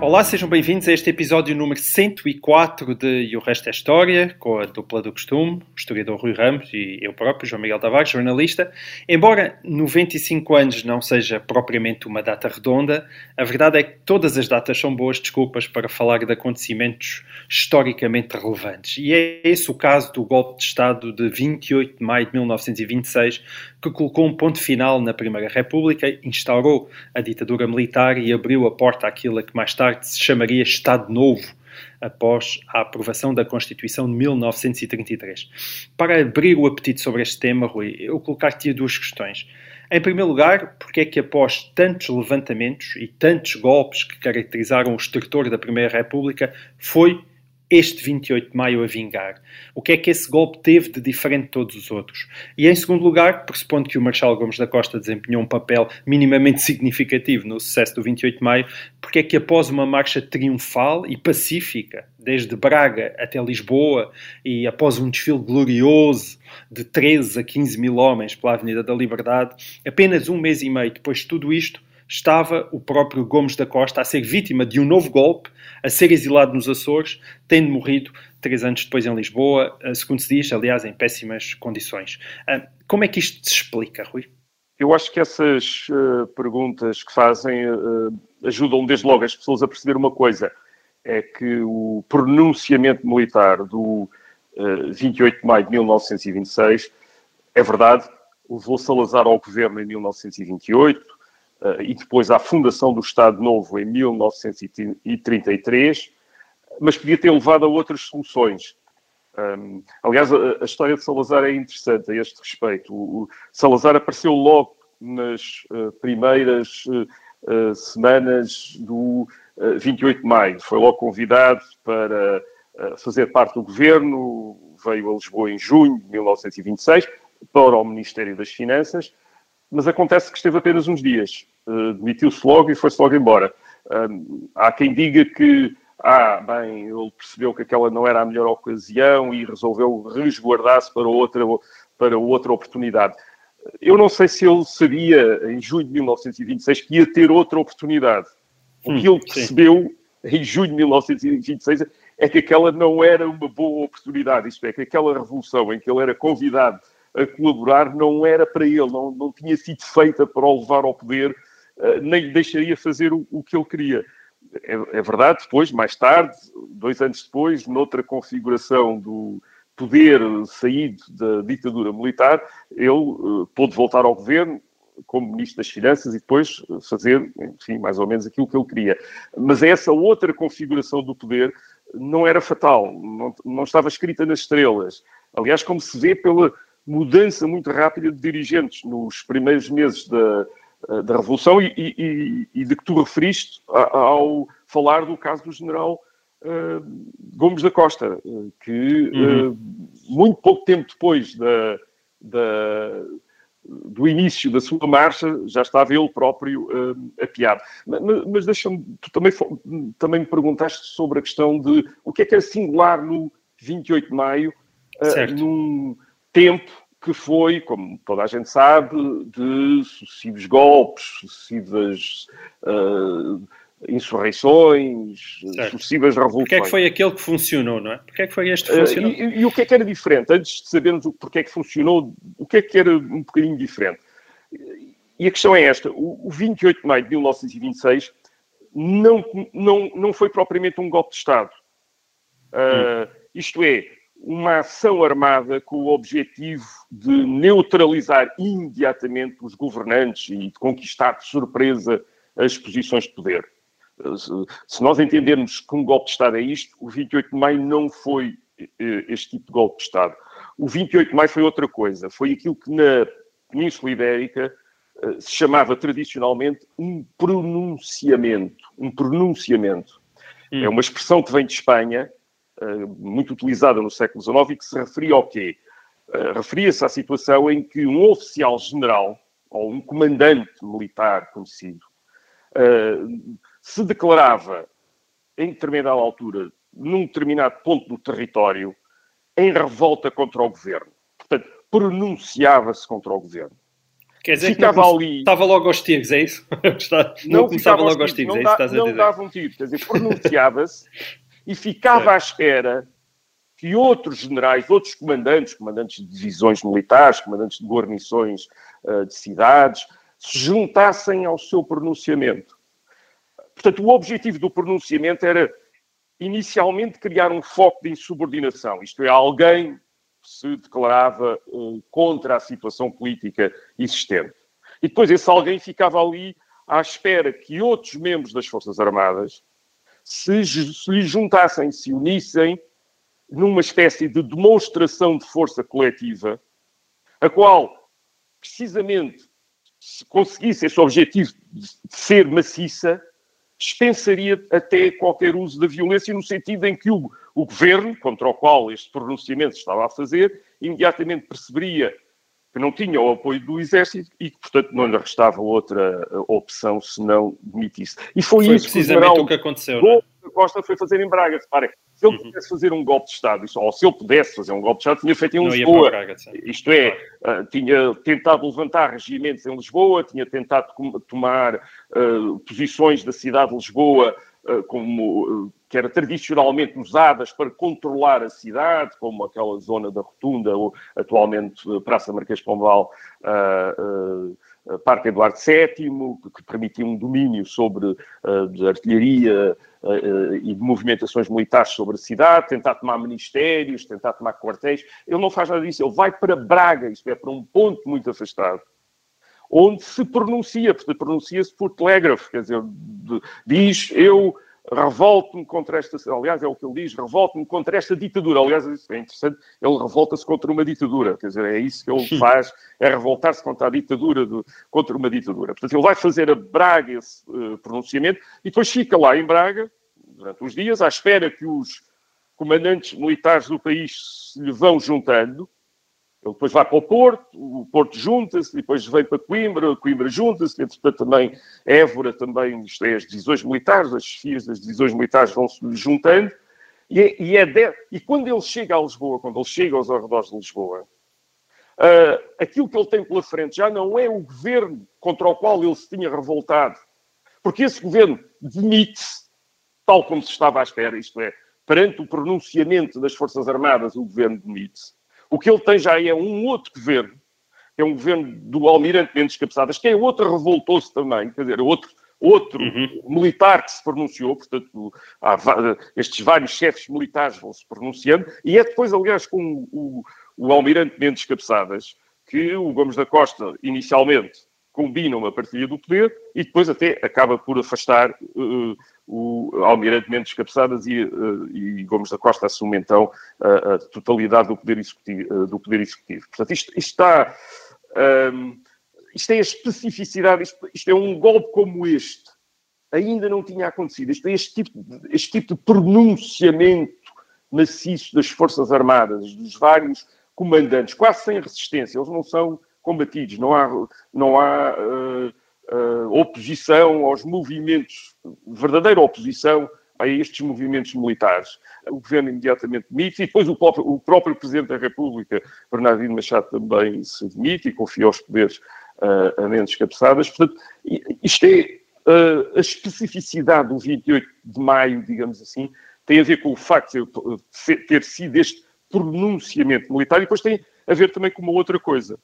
Olá, sejam bem-vindos a este episódio número 104 de E o Resto é História, com a dupla do costume, o historiador Rui Ramos e eu próprio, João Miguel Tavares, jornalista. Embora 95 anos não seja propriamente uma data redonda, a verdade é que todas as datas são boas desculpas para falar de acontecimentos historicamente relevantes. E é esse o caso do golpe de Estado de 28 de maio de 1926, que colocou um ponto final na Primeira República, instaurou a ditadura militar e abriu a porta àquilo que mais tarde se chamaria Estado Novo, após a aprovação da Constituição de 1933. Para abrir o apetite sobre este tema, Rui, eu colocar-te duas questões. Em primeiro lugar, porque é que após tantos levantamentos e tantos golpes que caracterizaram o estertor da Primeira República, foi este 28 de maio a vingar? O que é que esse golpe teve de diferente de todos os outros? E em segundo lugar, pressupondo que o Marshal Gomes da Costa desempenhou um papel minimamente significativo no sucesso do 28 de maio, porque é que após uma marcha triunfal e pacífica, desde Braga até Lisboa, e após um desfile glorioso de 13 a 15 mil homens pela Avenida da Liberdade, apenas um mês e meio depois de tudo isto, estava o próprio Gomes da Costa a ser vítima de um novo golpe, a ser exilado nos Açores, tendo morrido três anos depois em Lisboa, eh, segundo se diz, aliás, em péssimas condições. Ah, Como é que isto se explica, Rui? Eu acho que essas eh, perguntas que fazem eh, ajudam desde logo as pessoas a perceber uma coisa: é que o pronunciamento militar do eh, 28 de maio de 1926 é verdade, levou Salazar ao governo em 1928 eh, e depois à fundação do Estado Novo em 1933, mas podia ter levado a outras soluções. Um, aliás, a, a história de Salazar é interessante a este respeito. O, o Salazar apareceu logo nas uh, primeiras uh, semanas do 28 de maio. Foi logo convidado para fazer parte do governo, veio a Lisboa em junho de 1926 para o Ministério das Finanças, mas acontece que esteve apenas uns dias. Demitiu-se logo e foi-se logo embora. Um, há quem diga que ah, bem, ele percebeu que aquela não era a melhor ocasião e resolveu resguardar-se para outra, para outra oportunidade. Eu não sei se ele sabia, em junho de 1926, que ia ter outra oportunidade. O que ele percebeu em junho de 1926 é que aquela não era uma boa oportunidade. Isto é, que aquela revolução em que ele era convidado a colaborar não era para ele, não, não tinha sido feita para o levar ao poder, nem lhe deixaria fazer o, o que ele queria. É, é, verdade, depois, mais tarde, dois anos depois, noutra configuração do poder saído da ditadura militar, ele uh, pôde voltar ao governo como Ministro das Finanças e depois fazer, enfim, mais ou menos aquilo que ele queria. Mas essa outra configuração do poder não era fatal, não, não estava escrita nas estrelas. Aliás, como se vê pela mudança muito rápida de dirigentes nos primeiros meses da, da Revolução e, e, e, de que tu referiste ao falar do caso do general uh, Gomes da Costa, que uhum. uh, muito pouco tempo depois da, da, do início da sua marcha já estava ele próprio uh, apiado. Mas, mas deixa-me, tu também, também me perguntaste sobre a questão de o que é que era singular no 28 de maio, num tempo que foi, como toda a gente sabe, de sucessivos golpes, sucessivas uh, insurreições, certo. sucessivas revoluções. Porquê é que foi aquele que funcionou, não é? Porquê é que foi este que funcionou? Uh, e, e, o que é que era diferente? Antes de sabermos o porquê é que funcionou, o que é que era um bocadinho diferente? E a questão é esta: o, o 28 de maio de 1926 não, não, não foi propriamente um golpe de Estado. Uh. Isto é, uma ação armada com o objetivo de neutralizar imediatamente os governantes e de conquistar de surpresa as posições de poder. Se nós entendermos que um golpe de Estado é isto, o 28 de maio não foi este tipo de golpe de Estado. O 28 de maio foi outra coisa. Foi aquilo que na Península Ibérica se chamava tradicionalmente um pronunciamento. Um pronunciamento. Hum. É uma expressão que vem de Espanha, muito utilizada no século XIX e que se referia ao quê? uh, referia-se à situação em que um oficial general ou um comandante militar conhecido uh, se declarava em determinada altura, num determinado ponto do território, em revolta contra o governo. Portanto, pronunciava-se contra o governo. Quer dizer ficava que ali... estava logo aos tiros, é isso? não, não começava logo aos tiros, é isso estás a dizer? Não dava um tiro, quer dizer, pronunciava-se e ficava à espera que outros generais, outros comandantes, comandantes de divisões militares, comandantes de guarnições uh, de cidades, se juntassem ao seu pronunciamento. Portanto, o objetivo do pronunciamento era inicialmente criar um foco de insubordinação, isto é, alguém se declarava uh, contra a situação política existente. E depois esse alguém ficava ali à espera que outros membros das Forças Armadas se, se lhe juntassem, se unissem numa espécie de demonstração de força coletiva, a qual, precisamente, se conseguisse esse objetivo de ser maciça, dispensaria até qualquer uso da violência, no sentido em que o, o governo, contra o qual este pronunciamento estava a fazer, imediatamente perceberia que não tinha o apoio do exército e que, portanto, não lhe restava outra opção senão demitir-se. E foi, foi isso precisamente que o, o que aconteceu. Não é? Costa foi fazer em Braga. Reparem, se ele uhum. pudesse fazer um golpe de Estado, ou se ele pudesse fazer um golpe de Estado, tinha feito em Lisboa. Braga, Isto é, uh, tinha tentado levantar regimentos em Lisboa, tinha tentado tomar uh, posições da cidade de Lisboa como que eram tradicionalmente usadas para controlar a cidade, como aquela zona da Rotunda, ou atualmente Praça Marquês Pombal, Parque Eduardo VII, que permitia um domínio sobre de artilharia uh, e de movimentações militares sobre a cidade, tentar tomar ministérios, tentar tomar quartéis. Ele não faz nada disso, ele vai para Braga, isto é, para um ponto muito afastado, onde se pronuncia, pronuncia-se por telégrafo, quer dizer, diz eu revolto-me contra esta, aliás, é o que ele diz, revolto-me contra esta ditadura. Aliás, é interessante, ele revolta-se contra uma ditadura, quer dizer, é isso que ele faz, é revoltar-se contra a ditadura, de, contra uma ditadura. Portanto, ele vai fazer a Braga esse uh, pronunciamento e depois fica lá em Braga, durante uns dias, à espera que os comandantes militares do país se lhe vão juntando, ele depois vai para o Porto, o Porto junta-se, depois vem para Coimbra, Coimbra junta-se, entretanto também Évora, também, isto é, as divisões militares, as chefias das divisões militares vão-se juntando, e, é, e, é de, e, quando ele chega a Lisboa, quando ele chega aos arredores de Lisboa, uh, aquilo que ele tem pela frente já não é o governo contra o qual ele se tinha revoltado, porque esse governo demite-se, tal como se estava à espera, isto é, perante o pronunciamento das Forças Armadas, o governo demite-se. O que ele tem já é um outro governo, é um governo do Almirante Mendes Cabeçadas, que é outro revoltou-se também, quer dizer, outro, outro uhum. militar que se pronunciou, portanto, há, estes vários chefes militares vão se pronunciando, e é depois, aliás, com o, o Almirante Mendes Cabeçadas, que o Gomes da Costa, inicialmente, combina uma partilha do poder e depois até acaba por afastar uh, o Almirante Mendes Cabeçadas e, uh, e, Gomes da Costa assume então a, a totalidade do poder executivo. Uh, do poder executivo. Portanto, isto, isto está... Um, isto é a especificidade, isto, isto, é um golpe como este. Ainda não tinha acontecido. Isto é este tipo de, este tipo de pronunciamento maciço das Forças Armadas, dos vários comandantes, quase sem resistência. Eles não são combatidos, não há, não há uh, uh, oposição aos movimentos, verdadeira oposição a estes movimentos militares. O governo imediatamente demite e depois o próprio, o próprio Presidente da República, Bernardino Machado, também se demite e confia os poderes uh, a Mendes Cabeçadas. Portanto, isto é a especificidade do 28 de maio, digamos assim, tem a ver com o facto de ter sido este pronunciamento militar e depois tem a ver também com uma outra coisa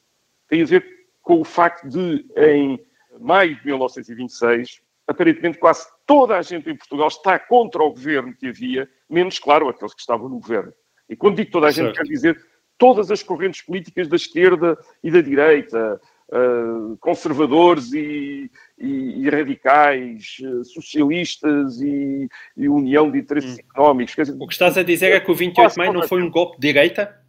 tem a ver com o facto de, em maio de 1926, aparentemente quase toda a gente em Portugal está contra o governo que havia, menos, claro, aqueles que estavam no governo. E quando digo toda a gente, quer dizer todas as correntes políticas da esquerda e da direita, uh, conservadores e, e, e radicais, uh, socialistas e, e, união de interesses hum. económicos. Dizer, o que estás a dizer é que o 28 de maio não foi um golpe de direita?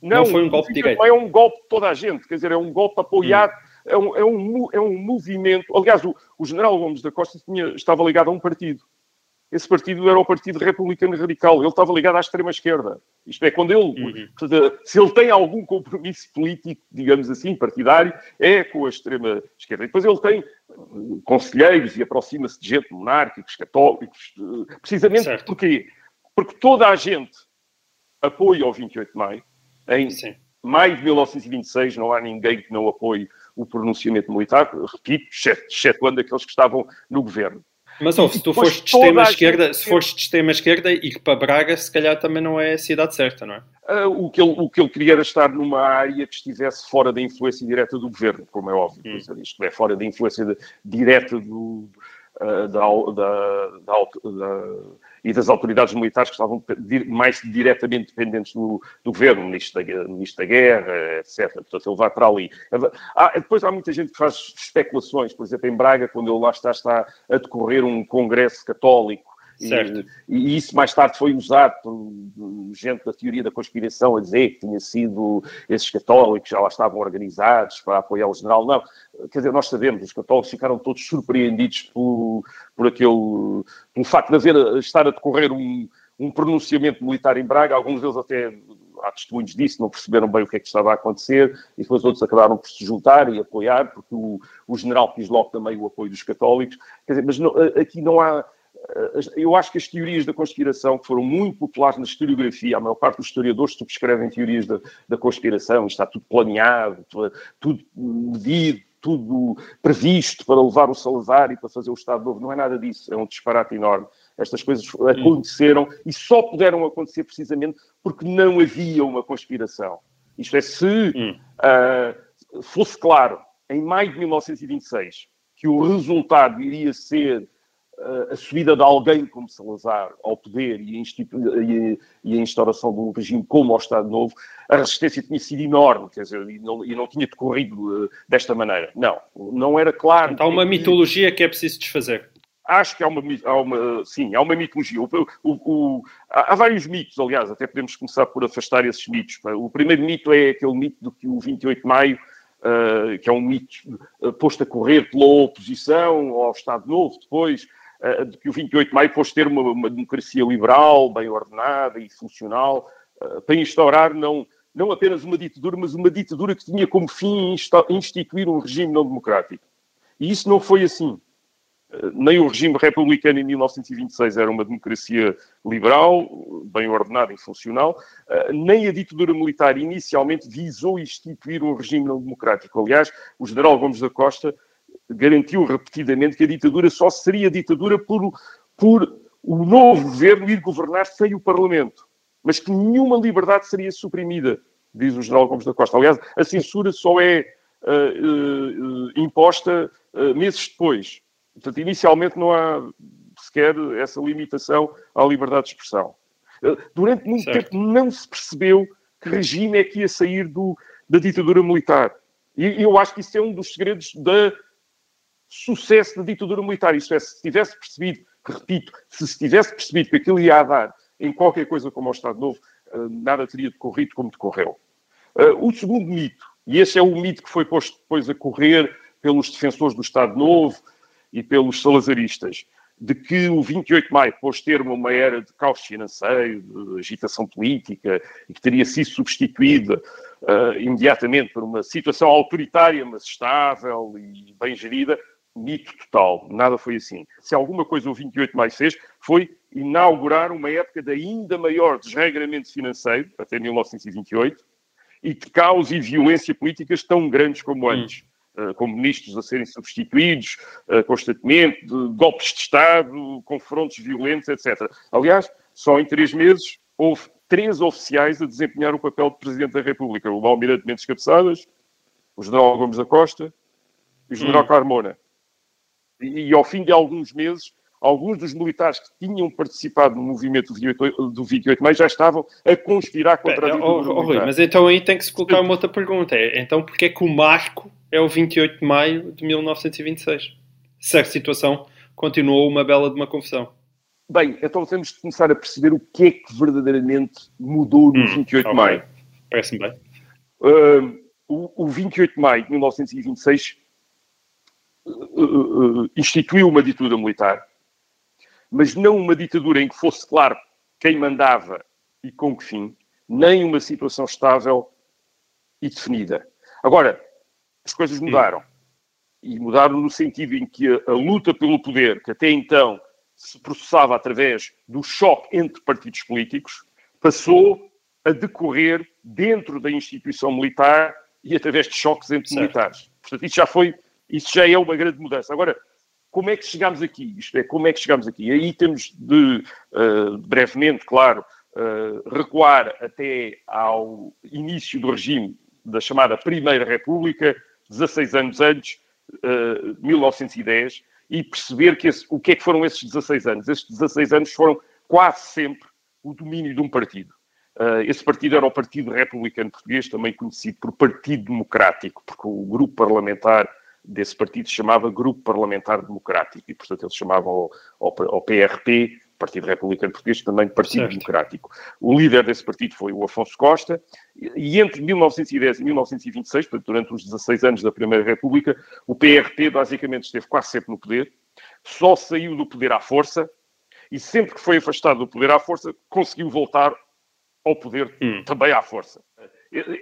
Não, não foi um golpe direito. Não é um golpe de toda a gente, quer dizer, é um golpe apoiado, hum. É, um, é, um, é um movimento. Aliás, o, o general Gomes da Costa tinha, estava ligado a um partido. esse partido era o Partido Republicano Radical. Ele estava ligado à extrema-esquerda. Isto é, quando ele, uhum. se ele tem algum compromisso político, digamos assim, partidário, é com a extrema-esquerda. E depois ele tem uh, conselheiros e aproxima-se de gente, monárquicos, católicos, uh, precisamente certo. porquê? Porque toda a gente apoia o 28 de maio. Em Sim. maio de 1926 não há ninguém que não apoie o pronunciamento militar, repito, excetuando aqueles que estavam no governo. Mas ouve, se tu fores de extrema esquerda, se fores de extrema esquerda e para Braga, se calhar também não é a cidade certa, não é? Uh, o, que ele, o que ele queria era estar numa área que estivesse fora da influência direta do governo, como é óbvio. Hum. Isto é, fora da influência de, direta do, uh, da, da, da, da e das autoridades militares que estavam mais diretamente dependentes do, do governo, ministro da, ministro da Guerra, etc. Portanto, ele vai para ali. Há, depois há muita gente que faz especulações, por exemplo, em Braga, quando ele lá está, está a decorrer um congresso católico e, e, isso mais tarde foi usado por gente da teoria da conspiração a dizer que tinha sido esses católicos já lá estavam organizados para apoiar o general. Não, quer dizer, nós sabemos, os católicos ficaram todos surpreendidos por, por aquele, pelo facto de haver, estar a decorrer um, um pronunciamento militar em Braga, alguns deles até há testemunhos disso, não perceberam bem o que é que estava a acontecer, e depois outros acabaram por se juntar e apoiar, porque o, o general quis logo também o apoio dos católicos. Quer dizer, mas não, aqui não há eu acho que as teorias da conspiração, que foram muito populares na historiografia, a maior parte dos historiadores subscrevem teorias da, da conspiração, está tudo planeado, tudo medido, tudo previsto para levar o Salazar e para fazer o Estado Novo. Não é nada disso, é um disparate enorme. Estas coisas aconteceram hum. e só puderam acontecer precisamente porque não havia uma conspiração. Isto é, se uh, fosse claro, em maio de 1926, que o resultado iria ser a subida de alguém como Salazar ao poder e a, a, instauração de um regime como o Estado Novo, a resistência tinha sido enorme, quer dizer, e não, e não tinha decorrido uh, desta maneira. Não, não era claro. Então, há uma mitologia que é preciso desfazer. Acho que há uma, há uma sim, há uma mitologia. O, o, o, há vários mitos, aliás, até podemos começar por afastar esses mitos. O primeiro mito é aquele mito de que o 28 de maio Uh, que é um mito uh, posto a correr pela oposição ao Estado Novo, depois uh, de que o 28 de maio fosse ter uma, uma, democracia liberal, bem ordenada e funcional, uh, para instaurar não, não apenas uma ditadura, mas uma ditadura que tinha como fim instituir um regime não democrático. E isso não foi assim. Uh, nem o regime republicano em 1926 era uma democracia liberal, bem ordenada e funcional, nem a ditadura militar inicialmente visou instituir um regime não democrático. Aliás, o general Gomes da Costa garantiu repetidamente que a ditadura só seria ditadura por, por o novo governo ir governar sem o Parlamento, mas que nenhuma liberdade seria suprimida, diz o general Gomes da Costa. Aliás, a censura só é uh, uh, imposta uh, meses depois. Portanto, inicialmente não há sequer essa limitação à liberdade de expressão. Durante muito certo. tempo não se percebeu que regime é que ia sair do, da ditadura militar. E eu acho que isso é um dos segredos da sucesso da ditadura militar. Isso é, se tivesse percebido, repito, se se tivesse percebido que aquilo ia dar em qualquer coisa como o Estado Novo, eh, nada teria decorrido como decorreu. Eh, o segundo mito, e esse é o mito que foi posto depois a correr pelos defensores do Estado Novo e pelos salazaristas, de que o 28 de maio pôs termo a uma era de caos financeiro, de agitação política, e que teria sido substituída uh, imediatamente por uma situação autoritária, mas estável e bem gerida, mito total. Nada foi assim. Se alguma coisa o 28 de maio fez, foi inaugurar uma época de ainda maior desregramento financeiro, até 1928, e de caos e violência políticas tão grandes como antes. Hum. Com ministros a serem substituídos uh, constantemente, golpes de Estado, confrontos violentos, etc. Aliás, só em três meses houve três oficiais a desempenhar o papel de Presidente da República: o Almirante Mendes Cabeçadas, o General Gomes da Costa e o General hum. Carmona e ao fim de alguns meses, alguns dos militares que tinham participado no movimento do 28 de maio já estavam a conspirar contra a ditadura oh, oh, Rui, Mas então aí tem que se colocar uma outra pergunta. É, então porquê é que o marco é o 28 de maio de 1926? Se a situação continuou uma bela de uma confusão. Bem, então temos de começar a perceber o que é que verdadeiramente mudou no hum, 28 de maio. Parece-me bem. Uh, o, o 28 de maio de 1926 uh, instituiu uma ditadura militar, mas não uma ditadura em que fosse claro quem mandava e com que fim, nem uma situação estável e definida. Agora, as coisas mudaram. E mudaram no sentido em que a, a luta pelo poder, que até então se processava através do choque entre partidos políticos, passou a decorrer dentro da instituição militar e através de choques entre certo. militares. Portanto, isso já foi, isso já é uma grande mudança. Agora, como é que chegámos aqui? Isto é, como é que chegámos aqui? Aí temos de, uh, brevemente, claro, uh, recuar até ao início do regime da chamada Primeira República, 16 anos antes, uh, 1910, e perceber que esse, o que é que foram esses 16 anos. Esses 16 anos foram quase sempre o domínio de um partido. Uh, esse partido era o Partido Republicano Português, também conhecido por Partido Democrático, porque o grupo parlamentar desse partido se chamava Grupo Parlamentar Democrático, e portanto eles chamavam ao, ao PRP, Partido Republicano Português, também Partido certo. Democrático. O líder desse partido foi o Afonso Costa, e entre 1910 e 1926, portanto, durante os 16 anos da Primeira República, o PRP basicamente esteve quase sempre no poder, só saiu do poder à força, e sempre que foi afastado do poder à força, conseguiu voltar ao poder hum. também à força.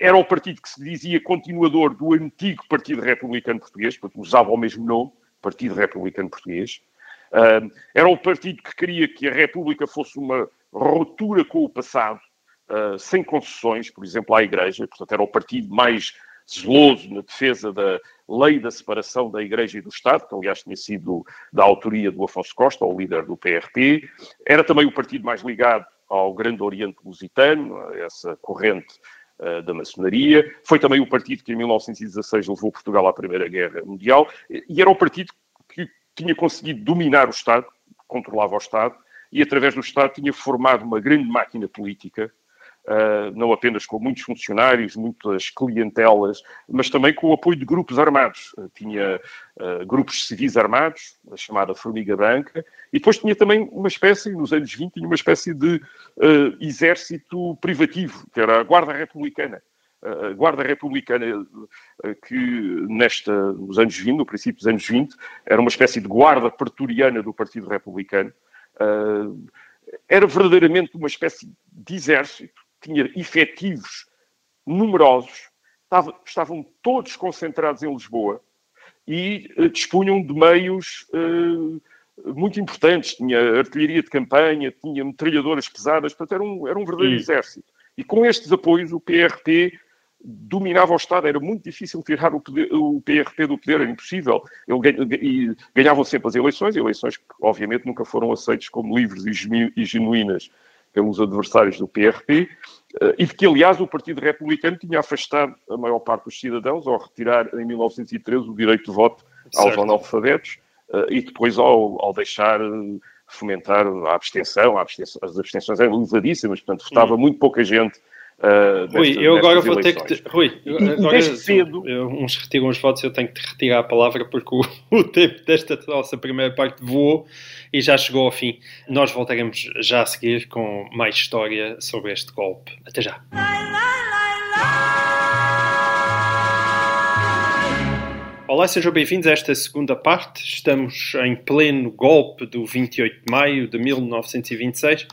Era o partido que se dizia continuador do antigo Partido Republicano Português, porque usava o mesmo nome, Partido Republicano Português. Uh, era o partido que queria que a República fosse uma ruptura com o passado, uh, sem concessões, por exemplo, à Igreja. Portanto, era o partido mais zeloso na defesa da lei da separação da Igreja e do Estado, que aliás tinha sido da autoria do Afonso Costa, o líder do PRP. Era também o partido mais ligado ao Grande Oriente Lusitano, essa corrente uh, da maçonaria. Foi também o partido que em 1916 levou Portugal à Primeira Guerra Mundial e era o partido que tinha conseguido dominar o Estado, controlava o Estado, e através do Estado tinha formado uma grande máquina política Uh, não apenas com muitos funcionários, muitas clientelas, mas também com o apoio de grupos armados. Uh, tinha uh, grupos civis armados, a chamada Formiga Branca, e depois tinha também uma espécie, nos anos 20, tinha uma espécie de exército privativo, que era a Guarda Republicana. A Guarda Republicana, que nesta, nos anos 20, no princípio dos anos 20, era uma espécie de guarda pretoriana do Partido Republicano, era verdadeiramente uma espécie de exército tinha efetivos numerosos, estava, estavam todos concentrados em Lisboa e uh, dispunham de meios uh, muito importantes. Tinha artilharia de campanha, tinha metralhadoras pesadas, portanto, era um, era um verdadeiro Sim. exército. E com estes apoios, o PRP dominava o Estado, era muito difícil tirar o, poder, o PRP do poder, era impossível. Ele, ganhavam sempre as eleições, eleições que obviamente nunca foram aceitas como livres e genuínas pelos adversários do PRP, eh, e de que, aliás, o Partido Republicano tinha afastado a maior parte dos cidadãos ao retirar em 1913 o direito de voto aos certo. analfabetos eh, e depois ao, ao deixar eh, fomentar a abstenção, a abstenção, as abstenções eram elevadíssimas, portanto, votava hum. muito pouca gente Uh, Rui, eu agora vou ter que. Te... Rui, e, agora cedo... uns retiram os votos, eu tenho que te retirar a palavra porque o, o tempo desta nossa primeira parte voou e já chegou ao fim. Nós voltaremos já a seguir com mais história sobre este golpe. Até já. Olá, sejam bem-vindos a esta segunda parte. Estamos em pleno golpe do 28 de maio de 1926.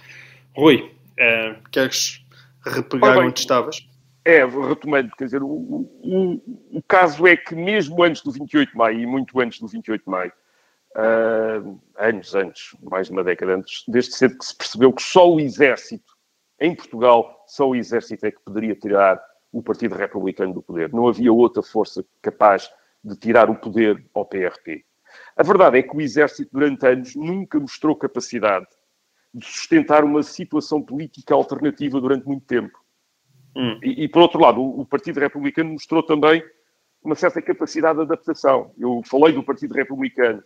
Rui, uh, queres repegar bem, onde estavas? É, retomando, quer dizer, o, o, o, caso é que mesmo antes do 28 de maio, e muito antes do 28 de maio, uh, anos antes, mais de uma década antes, desde cedo que se percebeu que só o exército, em Portugal, só o exército é que poderia tirar o Partido Republicano do poder. Não havia outra força capaz de tirar o poder ao PRP. A verdade é que o exército, durante anos, nunca mostrou capacidade de sustentar uma situação política alternativa durante muito tempo. Hum. E, e, por outro lado, o, o, Partido Republicano mostrou também uma certa capacidade de adaptação. Eu falei do Partido Republicano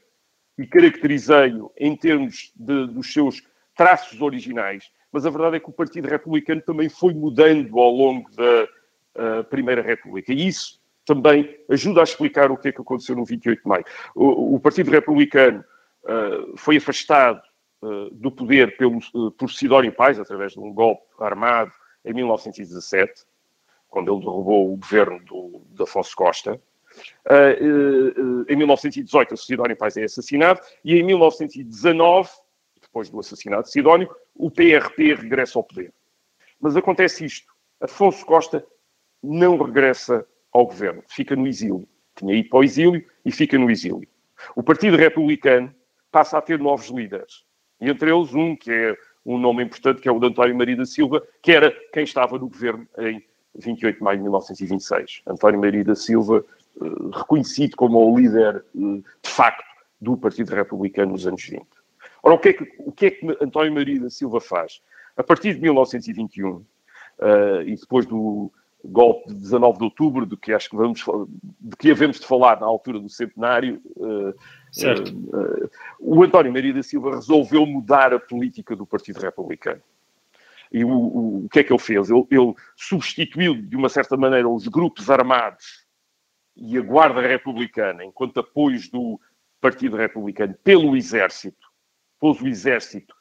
e caracterizei-o em termos de, dos seus traços originais, mas a verdade é que o Partido Republicano também foi mudando ao longo da Primeira República. E isso também ajuda a explicar o que é que aconteceu no 28 de maio. O, o Partido Republicano uh, foi afastado do poder pelo, eh, por Sidónio Pais, através de um golpe armado em 1917, quando ele derrubou o governo do, de Afonso Costa. Uh, em 1918, o Sidónio Pais é assassinado, e em 1919, depois do assassinato de Sidónio, o PRP regressa ao poder. Mas acontece isto. Afonso Costa não regressa ao governo, fica no exílio. Tinha ido para o exílio e fica no exílio. O Partido Republicano passa a ter novos líderes. Entre eles um que é um nome importante, que é o de António Maria da Silva, que era quem estava no governo em 28 de maio de 1926. António Maria da Silva, eh, reconhecido como o líder eh, de facto do Partido Republicano nos anos 20. Ora, o que é que, o que, é que António Maria da Silva faz? A partir de 1921, uh, eh, e depois do golpe de 19 de outubro, do que acho que vamos de que havemos de falar na altura do centenário, uh, certo. Uh, o António Maria da Silva resolveu mudar a política do Partido Republicano. E o, o, o que é que ele fez? Ele, ele substituiu, de uma certa maneira, os grupos armados e a Guarda Republicana, enquanto apoios do Partido Republicano, pelo Exército, pôs o Exército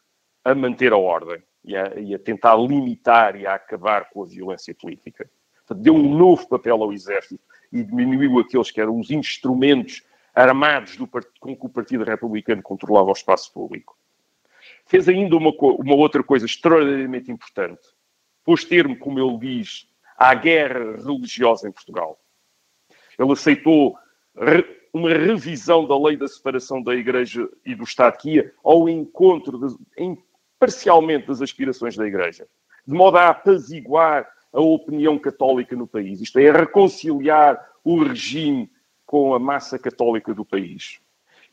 a manter a ordem e a, e a tentar limitar e a acabar com a violência política. Deu um novo papel ao Exército e diminuiu aqueles que eram os instrumentos armados do, com que o Partido Republicano controlava o espaço público. Fez ainda uma, uma outra coisa extraordinariamente importante. Pôs termo, como ele diz, à guerra religiosa em Portugal. Ele aceitou uma revisão da lei da separação da Igreja e do Estado que ia ao encontro, de, em, parcialmente, das aspirações da Igreja, de modo a apaziguar a opinião católica no país. Isto é, a reconciliar o regime com a massa católica do país.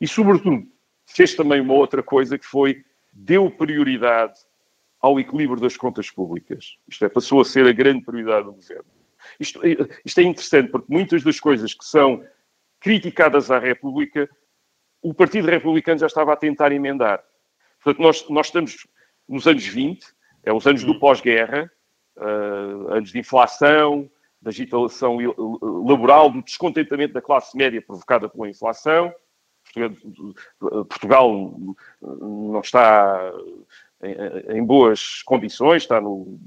E, sobretudo, fez também uma outra coisa que foi deu prioridade ao equilíbrio das contas públicas. Isto é, passou a ser a grande prioridade do governo. Isto, isto é interessante porque muitas das coisas que são criticadas à República, o Partido Republicano já estava a tentar emendar. Portanto, nós, nós estamos nos anos 20, é os anos do uhum. pós-guerra, uh, anos de inflação, da agitação laboral, do descontentamento da classe média provocada pela inflação. Portugal não está em, boas condições, está no,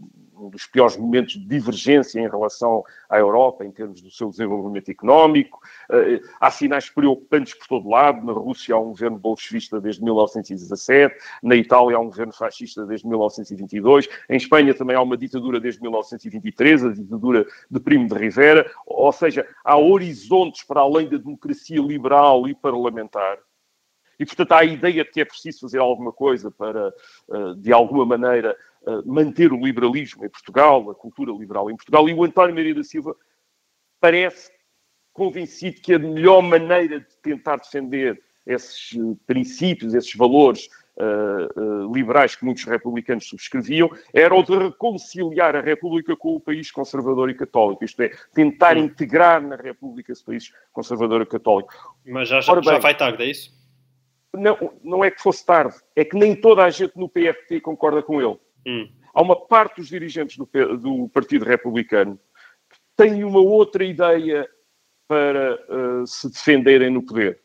um dos piores momentos de divergência em relação à Europa em termos do seu desenvolvimento económico. Eh, há sinais preocupantes por todo lado. Na Rússia há um governo bolchevista desde 1917, na Itália há um governo fascista desde 1922, em Espanha também há uma ditadura desde 1923, a ditadura de Primo de Rivera. Ou seja, há horizontes para além da democracia liberal e parlamentar e, portanto, há a ideia de que é preciso fazer alguma coisa para, eh, de alguma maneira, manter o liberalismo em Portugal, a cultura liberal em Portugal. E o António Maria da Silva parece convencido que a melhor maneira de tentar defender esses eh, princípios, esses valores uh, uh, liberais que muitos republicanos subscreviam, era o de reconciliar a República com o país conservador e católico, isto é, tentar Sim. integrar na República esse país conservador e católico. Mas já, já, bem, já vai tarde, é isso? Não, não é que fosse tarde, é que nem toda a gente no PFT concorda com ele. Hum. Há uma parte dos dirigentes do, do, Partido Republicano que têm uma outra ideia para uh, se defenderem no poder.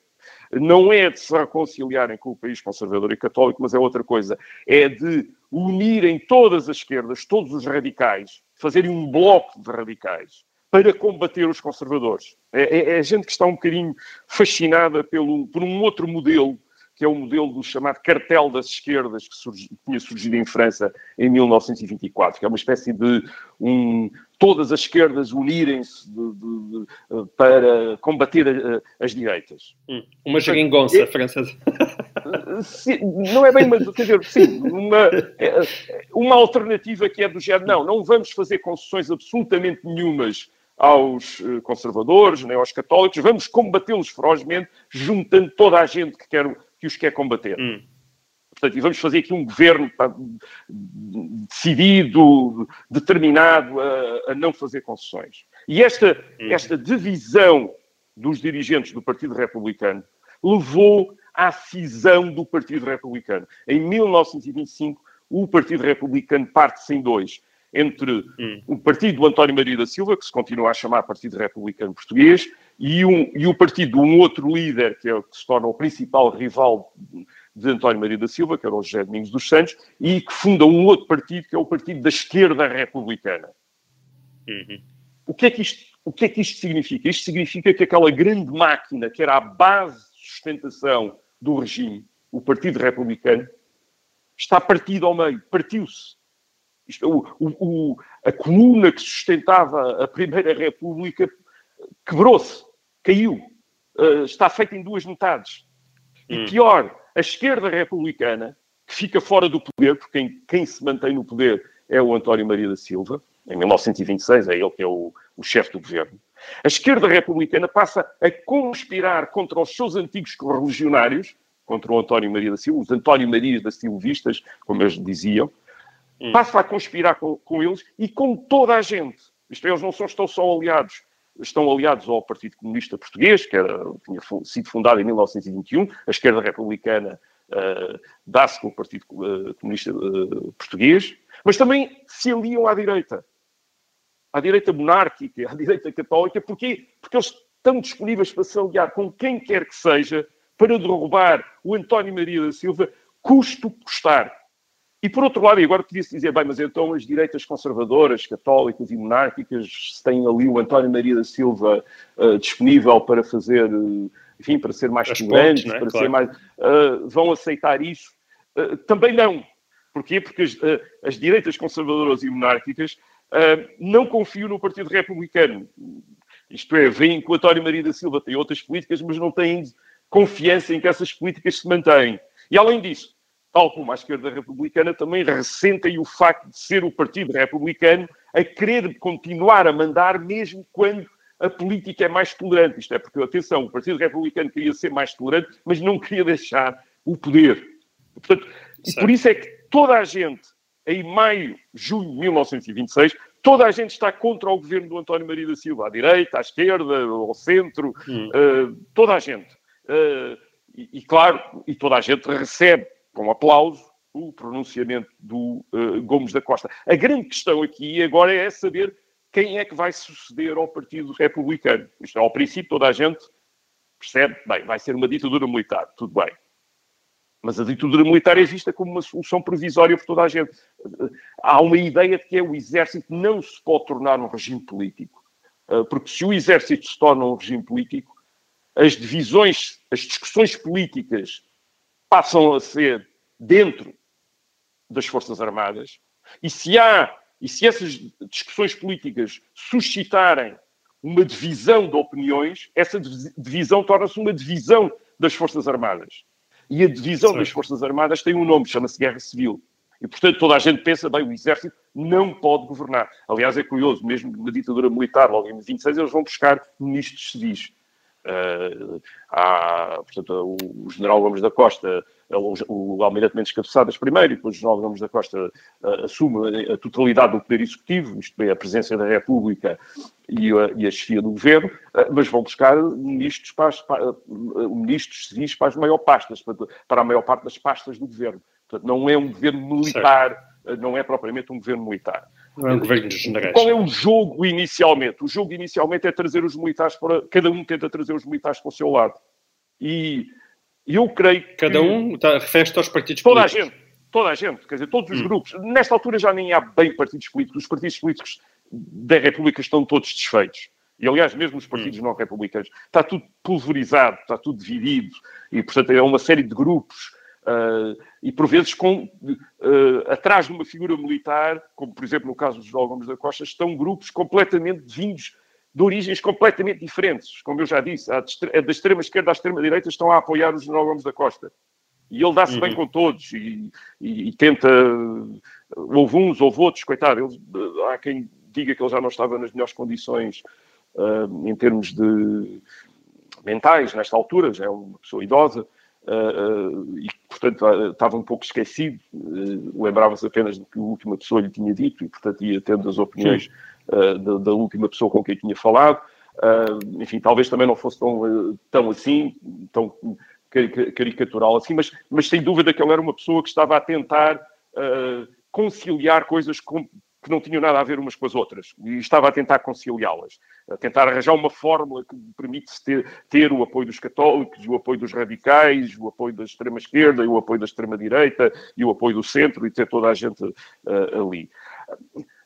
Não é de se reconciliarem com o país conservador e católico, mas é outra coisa. É de unirem todas as esquerdas, todos os radicais, fazerem um bloco de radicais para combater os conservadores. É, é, é gente que está um bocadinho fascinada pelo, por um outro modelo que é o modelo do chamado cartel das esquerdas que, surgi, tinha surgido em França em 1924, que é uma espécie de um, todas as esquerdas unirem-se para combater a, as direitas. Hum, uma geringonça é, francesa. Sim, não é bem, mas quer dizer, sim, uma, é, uma alternativa que é do género, não, não vamos fazer concessões absolutamente nenhumas aos eh, conservadores, nem aos católicos, vamos combatê-los ferozmente, juntando toda a gente que quer que os quer combater. Hum. Portanto, e vamos fazer aqui um governo pá, decidido, determinado a, a, não fazer concessões. E esta, hum. esta divisão dos dirigentes do Partido Republicano levou à cisão do Partido Republicano. Em 1925, o Partido Republicano parte-se em dois. Entre hum. o partido do António Maria da Silva, que se continua a chamar Partido Republicano Português, e, um, e o partido de um outro líder, que, é, que se torna o principal rival de António Maria da Silva, que era o José Domingos dos Santos, e que funda um outro partido, que é o Partido da Esquerda Republicana. Uhum. O, que é que isto, o que é que isto significa? Isto significa que aquela grande máquina, que era a base de sustentação do regime, o Partido Republicano, está partido ao meio, partiu-se. O, a coluna que sustentava a Primeira República quebrou-se, caiu, uh, está feita em duas metades. E hum. pior, a esquerda republicana, que fica fora do poder, porque quem, quem, se mantém no poder é o António Maria da Silva, em 1926, é ele que é o, o chefe do governo. A esquerda republicana passa a conspirar contra os seus antigos correligionários, contra o António Maria da Silva, os António Marias da Silvistas, como eles diziam, hum. passa a conspirar com, com, eles e com toda a gente. Isto é, eles não só estão só aliados, estão aliados ao Partido Comunista Português, que era, tinha sido fundado em 1921, a esquerda republicana uh, dá-se com o Partido uh, Comunista uh, Português, mas também se aliam à direita. À direita monárquica, à direita católica, porquê? Porque eles estão disponíveis para se aliar com quem quer que seja para derrubar o António Maria da Silva, custo custar. E por outro lado, e agora podia-se dizer, bem, mas então as direitas conservadoras, católicas e monárquicas têm ali o António Maria da Silva uh, disponível para fazer, uh, enfim, para ser mais tolerantes, é? para claro. ser mais. Uh, vão aceitar isso? também não. Porquê? Porque as, as direitas conservadoras e monárquicas não confiam no Partido Republicano. Isto é, veem que o António Maria da Silva tem outras políticas, mas não têm confiança em que essas políticas se mantêm. E além disso, tal como a esquerda republicana, também ressentem o facto de ser o Partido Republicano a querer continuar a mandar mesmo quando a política é mais tolerante. Isto é porque, atenção, o Partido Republicano queria ser mais tolerante, mas não queria deixar o poder. Portanto, por isso é que toda a gente, em maio, junho de 1926, toda a gente está contra o governo do António Maria da Silva, à direita, à esquerda, ao centro, hum. uh, toda a gente. Uh, e, e, claro, e toda a gente recebe com aplauso o pronunciamento do uh, Gomes da Costa. A grande questão aqui agora é saber quem é que vai suceder ao Partido Republicano. Isto, ao princípio, toda a gente percebe, bem, vai ser uma ditadura militar, tudo bem. Mas a ditadura militar é vista como uma solução provisória por toda a gente. Há uma ideia de que é o exército não se pode tornar um regime político. Eh, porque se o exército se torna um regime político, as divisões, as discussões políticas passam a ser dentro das Forças Armadas. E se há, e se essas discussões políticas suscitarem uma divisão de opiniões, essa divisão torna-se uma divisão das Forças Armadas. E a divisão Sim. das Forças Armadas tem um nome, chama-se Guerra Civil. E, portanto, toda a gente pensa, bem, o Exército não pode governar. Aliás, é curioso, mesmo na ditadura militar, logo em 26, eles vão buscar ministros civis. Uh, há, portanto, o, general Gomes da Costa, o, o almirante Mendes Cabeçadas primeiro, e depois o general Gomes da Costa uh, assume a totalidade do poder executivo, isto é, a presença da República e a, e a chefia do governo, uh, mas vão buscar ministros, para as, para, ministros civis para as maiores pastas, para, para, a maior parte das pastas do governo. Portanto, não é um governo militar, certo. não é propriamente um governo militar. É. Qual é o jogo inicialmente? O jogo inicialmente é trazer os militares para. Cada um tenta trazer os militares para o seu lado. E eu creio que. Cada um está, refere aos partidos toda políticos. Toda a gente. Toda a gente, quer dizer, todos os hum. grupos. Nesta altura já nem há bem partidos políticos. Os partidos políticos da República estão todos desfeitos. E, aliás, mesmo os partidos hum. não republicanos. Está tudo pulverizado, está tudo dividido. E, portanto, é uma série de grupos Uh, e por vezes com, uh, atrás de uma figura militar, como por exemplo no caso dos Gomes da Costa, estão grupos completamente vindos de origens completamente diferentes. Como eu já disse, a da extrema esquerda à extrema direita estão a apoiar o general Gomes da Costa. E ele dá-se uhum. bem com todos e, e, e, tenta. Houve uns, houve outros, coitado. Ele, há quem diga que ele já não estava nas melhores condições uh, em termos de mentais, nesta altura, já é uma pessoa idosa. Uh, e, portanto, estava um pouco esquecido, lembrava-se apenas do que a última pessoa lhe tinha dito e, portanto, ia tendo as opiniões da, da, última pessoa com quem tinha falado. enfim, talvez também não fosse tão, tão assim, tão caricatural assim, mas, mas sem dúvida que ele era uma pessoa que estava a tentar conciliar coisas com, que não tinham nada a ver umas com as outras e estava a tentar conciliá-las, a tentar arranjar uma fórmula que permite ter, ter o apoio dos católicos, o apoio dos radicais, o apoio da extrema-esquerda e o apoio da extrema-direita e o apoio do centro e ter toda a gente uh, ali.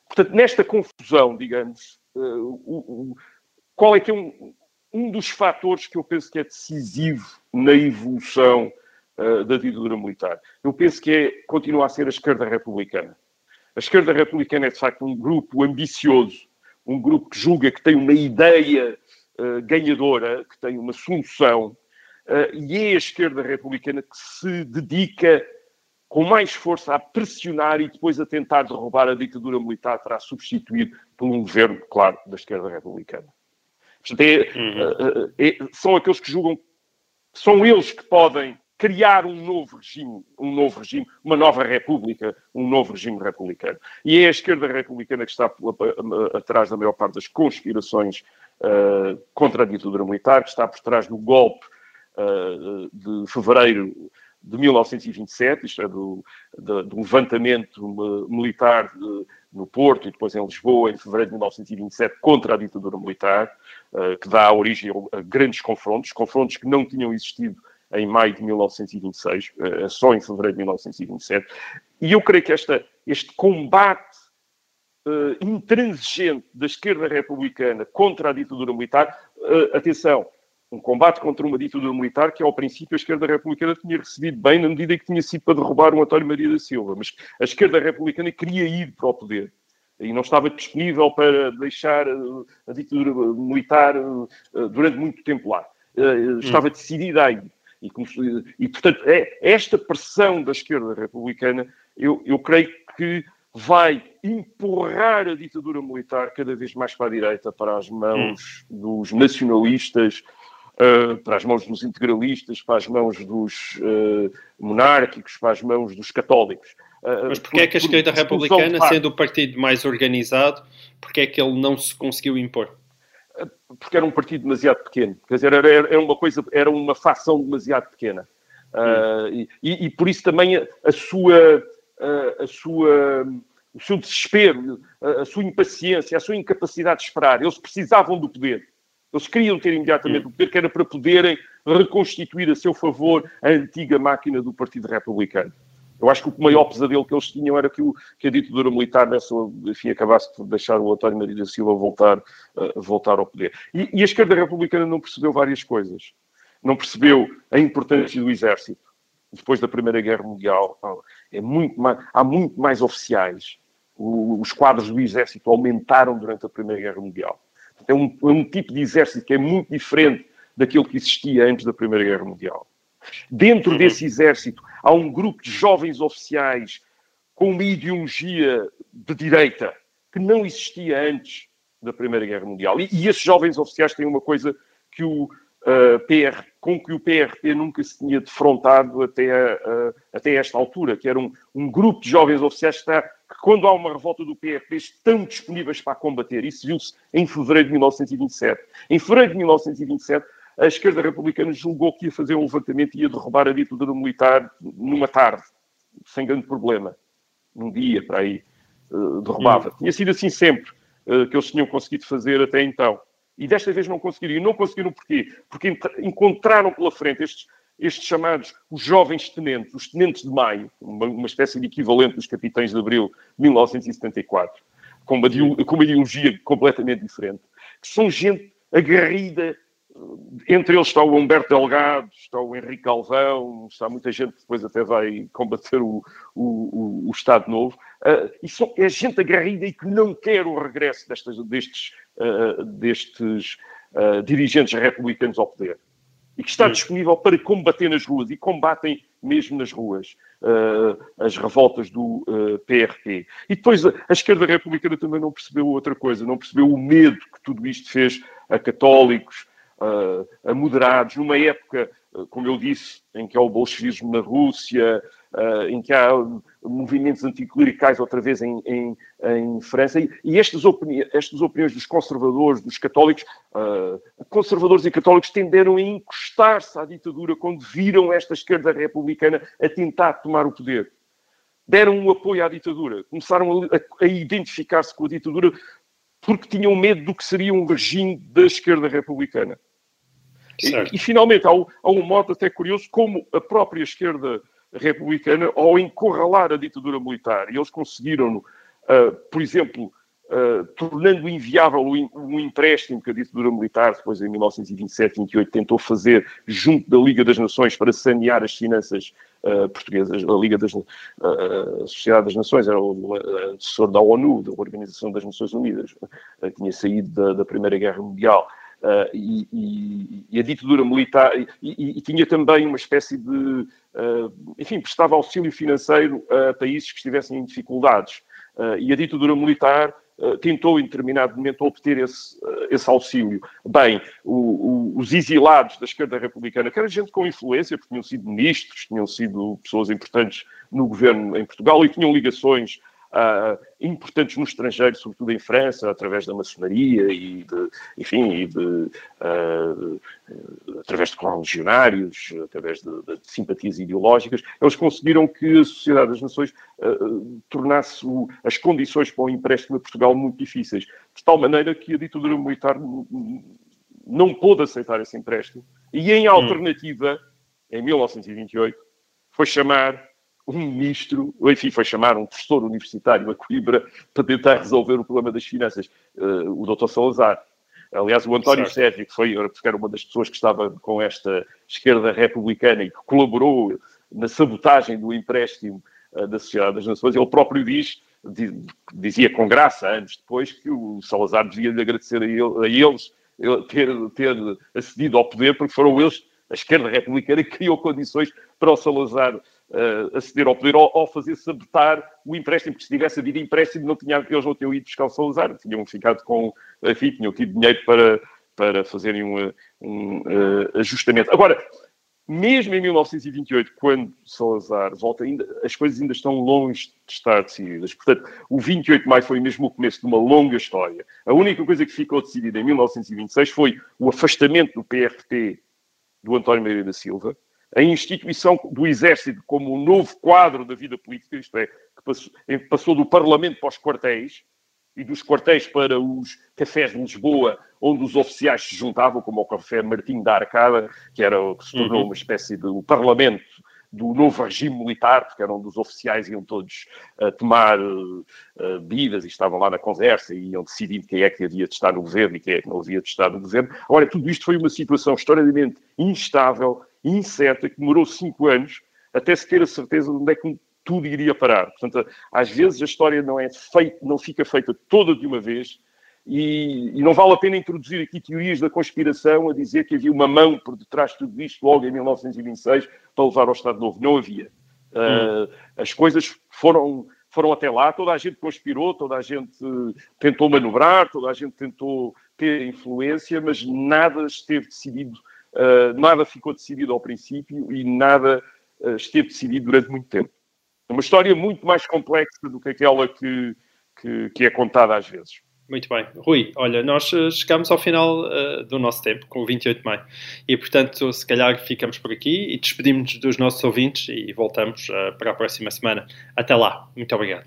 Portanto, nesta confusão, digamos, uh, o, o, qual é que é um, um dos fatores que eu penso que é decisivo na evolução uh, da ditadura militar. Eu penso que é, continua a ser a esquerda republicana. A esquerda republicana é, de facto, um grupo ambicioso, um grupo que julga que tem uma ideia uh, ganhadora, que tem uma solução, uh, e é a esquerda republicana que se dedica com mais força a pressionar e depois a tentar derrubar a ditadura militar para a substituir por um governo, claro, da esquerda republicana. Portanto, é, uhum. é, são aqueles que julgam, são eles que podem criar um novo regime, um novo regime, uma nova república, um novo regime republicano. E é a esquerda republicana que está atrás da maior parte das conspirações uh, contra a ditadura militar, que está por trás do golpe uh, de fevereiro de 1927, isto é, do, do, levantamento militar de, no Porto e depois em Lisboa, em fevereiro de 1927, contra a ditadura militar, uh, que dá origem a grandes confrontos, confrontos que não tinham existido em maio de 1926, uh, só em fevereiro de 1927. E eu creio que esta, este combate uh, intransigente da esquerda republicana contra a ditadura militar, atenção, um combate contra uma ditadura militar que, ao princípio, a esquerda republicana tinha recebido bem, na medida em que tinha sido para derrubar o António Maria da Silva. Mas a esquerda republicana queria ir para o poder e não estava disponível para deixar eh, a ditadura militar eh, durante muito tempo lá. Eh, estava hum. decidida a ir. E, e, portanto, é, esta pressão da esquerda republicana, eu, eu creio que vai empurrar a ditadura militar cada vez mais para a direita, para as mãos hum. dos nacionalistas, uh, para as mãos dos integralistas, para as mãos dos uh, monárquicos, para as mãos dos católicos. Uh, Mas porquê por, é que a esquerda republicana, sendo o partido mais organizado, porquê é que ele não se conseguiu impor? Porque era um partido demasiado pequeno. Quer dizer, era, era uma coisa, era uma facção demasiado pequena. Hum. E, e, por isso também a, a sua, a, a sua o seu desespero, a, sua impaciência, a sua incapacidade de esperar. Eles precisavam do poder. Eles queriam ter imediatamente o poder, que era para poderem reconstituir a seu favor a antiga máquina do Partido Republicano. Eu acho que o maior pesadelo que eles tinham era que, o, que a ditadura militar nessa, enfim, acabasse por deixar o António Maria da Silva voltar, uh, voltar ao poder. E, e, a esquerda republicana não percebeu várias coisas. Não percebeu a importância do exército. Depois da Primeira Guerra Mundial, é muito mais, há muito mais oficiais. O, os quadros do exército aumentaram durante a Primeira Guerra Mundial. É um, é um tipo de exército que é muito diferente daquilo que existia antes da Primeira Guerra Mundial. Dentro uhum. desse exército há um grupo de jovens oficiais com uma ideologia de direita que não existia antes da Primeira Guerra Mundial. E, e esses jovens oficiais têm uma coisa que o uh, PR, com que o PRP nunca se tinha defrontado até, uh, até esta altura, que era um, um grupo de jovens oficiais que está que quando há uma revolta do PRP estão disponíveis para combater. Isso viu-se em fevereiro de 1927. Em fevereiro de 1927, a esquerda republicana julgou que ia fazer um levantamento e ia derrubar a ditadura militar numa tarde, sem grande problema. Num dia, para aí, uh, derrubava. Hum. Tinha sido assim sempre uh, que eles tinham conseguido fazer até então. E desta vez não conseguiram. E não conseguiram porquê? Porque encontraram pela frente estes estes chamados os jovens tenentes, os tenentes de maio, uma, uma espécie de equivalente dos capitães de abril de 1974, com uma, com uma ideologia completamente diferente, que são gente agarrida entre eles está o Humberto Delgado, está o Henrique Galvão, está muita gente que depois até vai combater o, o, o Estado Novo. Uh, e são, é gente agarrida e que não quer o regresso destes, destes, uh, destes uh, dirigentes republicanos ao poder e que está disponível para combater nas ruas, e combatem mesmo nas ruas as revoltas do PRP. E depois a, a, esquerda republicana também não percebeu outra coisa, não percebeu o medo que tudo isto fez a católicos, a moderados, numa época, como eu disse, em que há o bolchevismo na Rússia, uh, em que há movimentos anticlericais outra vez em, em, em França, e, e estas, opini estas opiniões dos conservadores, dos católicos, conservadores e católicos tenderam a encostar-se à ditadura quando viram esta esquerda republicana a tentar tomar o poder. Deram um apoio à ditadura, começaram a, a identificar-se com a ditadura porque tinham medo do que seria um regime da esquerda republicana. E, e, finalmente, há, há um modo até curioso como a própria esquerda republicana ao encurralar a ditadura militar. E eles conseguiram, uh, por exemplo, uh, tornando inviável o, o, empréstimo que a ditadura militar, depois em 1927-28, tentou fazer junto da Liga das Nações para sanear as finanças uh, portuguesas. A Liga das a Sociedade das Nações era o assessor da ONU, da Organização das Nações Unidas, tinha saído da, da Primeira Guerra Mundial. Uh, e, e, e, a ditadura militar, e, e, tinha também uma espécie de, uh, enfim, prestava auxílio financeiro a países que estivessem em dificuldades. Uh, e a ditadura militar tentou, em determinado momento, obter esse, esse auxílio. Bem, o, o, os exilados da esquerda republicana, que era gente com influência, porque tinham sido ministros, tinham sido pessoas importantes no governo em Portugal e tinham ligações uh, importantes no estrangeiro, sobretudo em França, através da maçonaria e de, enfim, e de, uh, através de correligionários, através de, de, simpatias ideológicas, eles conseguiram que a Sociedade das Nações uh, tornasse o, as condições para o empréstimo a Portugal muito difíceis, de tal maneira que a ditadura militar não pôde aceitar esse empréstimo e, em hum. alternativa, em 1928, foi chamar um ministro, ou enfim, foi chamar um professor universitário a Coimbra para tentar resolver o problema das finanças, uh, o Dr. Salazar. Aliás, o António certo. Sérgio, que foi que era uma das pessoas que estava com esta esquerda republicana e que colaborou na sabotagem do empréstimo uh, da Sociedade das Nações, ele próprio diz, dizia com graça, anos depois, que o Salazar devia lhe agradecer a, ele, a eles ter, ter acedido ao poder, porque foram eles, a esquerda republicana, que criou condições para o Salazar uh, aceder ao poder ou, ou, fazer sabotar o empréstimo, porque se tivesse havido empréstimo, não tinha, eles não tinham ido buscar o Salazar, tinham ficado com, enfim, tinham tido dinheiro para, para fazerem um, um uh, ajustamento. Agora, mesmo em 1928, quando Salazar volta, ainda, as coisas ainda estão longe de estar decididas. Portanto, o 28 de maio foi mesmo o começo de uma longa história. A única coisa que ficou decidida em 1926 foi o afastamento do PRT do António Maria da Silva, a instituição do Exército como um novo quadro da vida política, isto é, que passou, do Parlamento para os quartéis, e dos quartéis para os cafés de Lisboa, onde os oficiais se juntavam, como o Café Martim da Arcada, que era que se tornou uhum. uma espécie de um parlamento do novo regime militar, porque eram dos oficiais iam todos uh, tomar uh, bebidas e estavam lá na conversa e iam decidindo quem é que havia de estar no governo e quem é que não havia de estar no governo. Agora, tudo isto foi uma situação historicamente instável, incerta, que demorou cinco anos até se ter a certeza de onde é que tudo iria parar. Portanto, às vezes a história não, é feita, não fica feita toda de uma vez e, e, não vale a pena introduzir aqui teorias da conspiração a dizer que havia uma mão por detrás de tudo isto logo em 1926 para levar ao Estado Novo. Não havia. Hum. Uh, as coisas foram, foram até lá, toda a gente conspirou, toda a gente tentou manobrar, toda a gente tentou ter influência, mas nada esteve decidido nada ficou decidido ao princípio e nada uh, esteve decidido durante muito tempo. É uma história muito mais complexa do que aquela que, que, que é contada às vezes. Muito bem. Rui, olha, nós eh, chegamos ao final uh, do nosso tempo, com o 28 de maio. E, portanto, se calhar ficamos por aqui e despedimos dos nossos ouvintes e voltamos uh, para a próxima semana. Até lá. Muito obrigado.